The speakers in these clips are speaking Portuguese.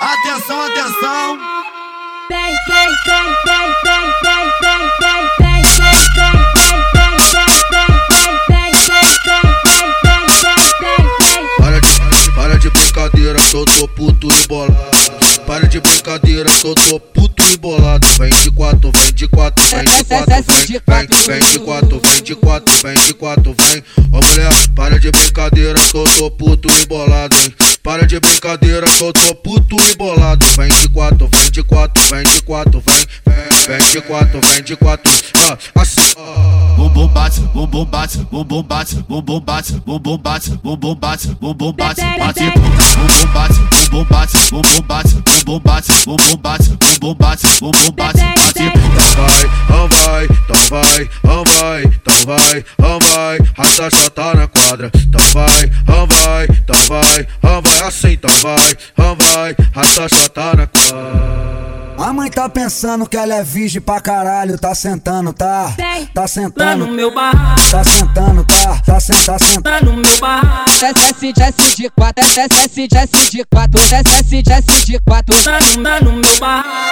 Atenção, atenção. Vem, vem, vem, vem, vem, vem, vem, vem, vem, vem, vem, Para de, para de brincadeira, que eu tô puto e bolado. Para de brincadeira, que eu tô puto e bolado. Vem de quatro, vem de quatro, vem de quatro, vem, vem, vem de quatro, vem de quatro, vem de quatro, vem. Ô mulher, para de brincadeira, que eu tô puto e bolado, hein. Para de brincadeira, que eu tô puto e bolado. Vem de quatro, vem de quatro, vem de quatro, vem, vem, vem de quatro, vem de quatro. Ah, assim, ah. Bumbum bate, bumbum bate, bumbum bate, bumbum bate, bumbum bate, bumbum bate, bumbum bate, bate, bumbum bate, bumbum bate, bumbum bate, bumbum bate, bumbum bate, bumbum bate, bumbum bate, bate. Então vai, então vai, então vai, então vai, então vai, rasta já tá na quadra. Então vai, então vai, então vai, então vai, assim, então vai, então vai, rasta já tá na quadra. A mãe tá pensando que ela é virgem pra caralho, tá sentando, tá? Tá Lá sentando, no meu barraco, tá sentando, tá? Tá sentando, tá sentando. tá no meu barraco, Desce, desce de quatro, desce, desce de quatro, desce, desce de quatro. tá no, tá no meu barraco.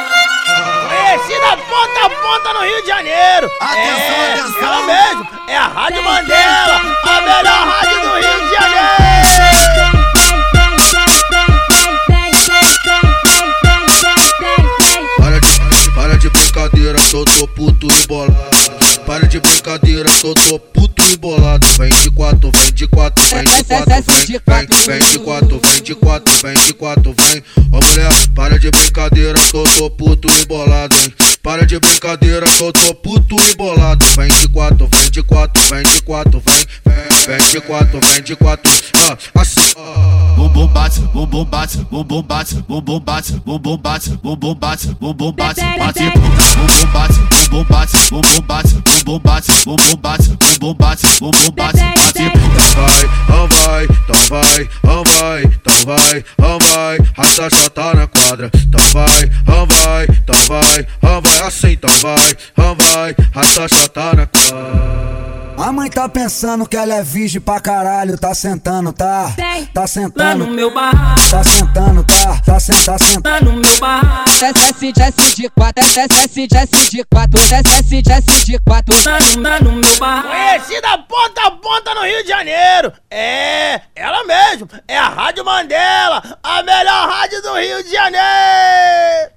Conhecida ponta a ponta no Rio de Janeiro. Atenção, é, atenção. Ela mesmo, é a Rádio Mandela, a melhor rádio do Rio de Janeiro. Para de, para de brincadeira, eu tô puto e bolado. Para de brincadeira, eu tô puto e bolado. Vem de quatro, vem de quatro, vem de quatro, vem, vem, vem de quatro, vem de quatro, vem de quatro, vem. Ô mulher, para de brincadeira, que eu tô puto e bolado, hein. Para de brincadeira, que eu tô puto e bolado. Vem de quatro, vem de quatro, vem de quatro, vem, vem, vem de quatro, vem de quatro. Ah, assim, ah. Bumbum bate, bumbum bate, bumbum bate, bumbum bate, bumbum bate, bumbum bate, bumbum bate, bate. Bumbum bate, bumbum bate, bumbum bate, bumbum bate, bumbum bate, bumbum bate, bumbum bate, bate. Então vai, então vai, então vai, então vai, então vai, então vai, rasta já tá na quadra. Então vai, então vai, então vai, então vai, assim, então vai, então vai, rasta já tá na quadra. A mãe tá pensando que ela é virgem pra caralho, tá sentando, tá? Tá Lá no sentando, meu barraco, tá sentando, tá? Tá sentando, tá sentando. tá no meu barraco, Desce, desce de quatro, desce, desce de quatro, desce, desce de quatro. tá no, tá no meu barraco. Conhecida ponta a ponta no Rio de Janeiro. É, ela mesmo, é a Rádio Mandela, a melhor rádio do Rio de Janeiro.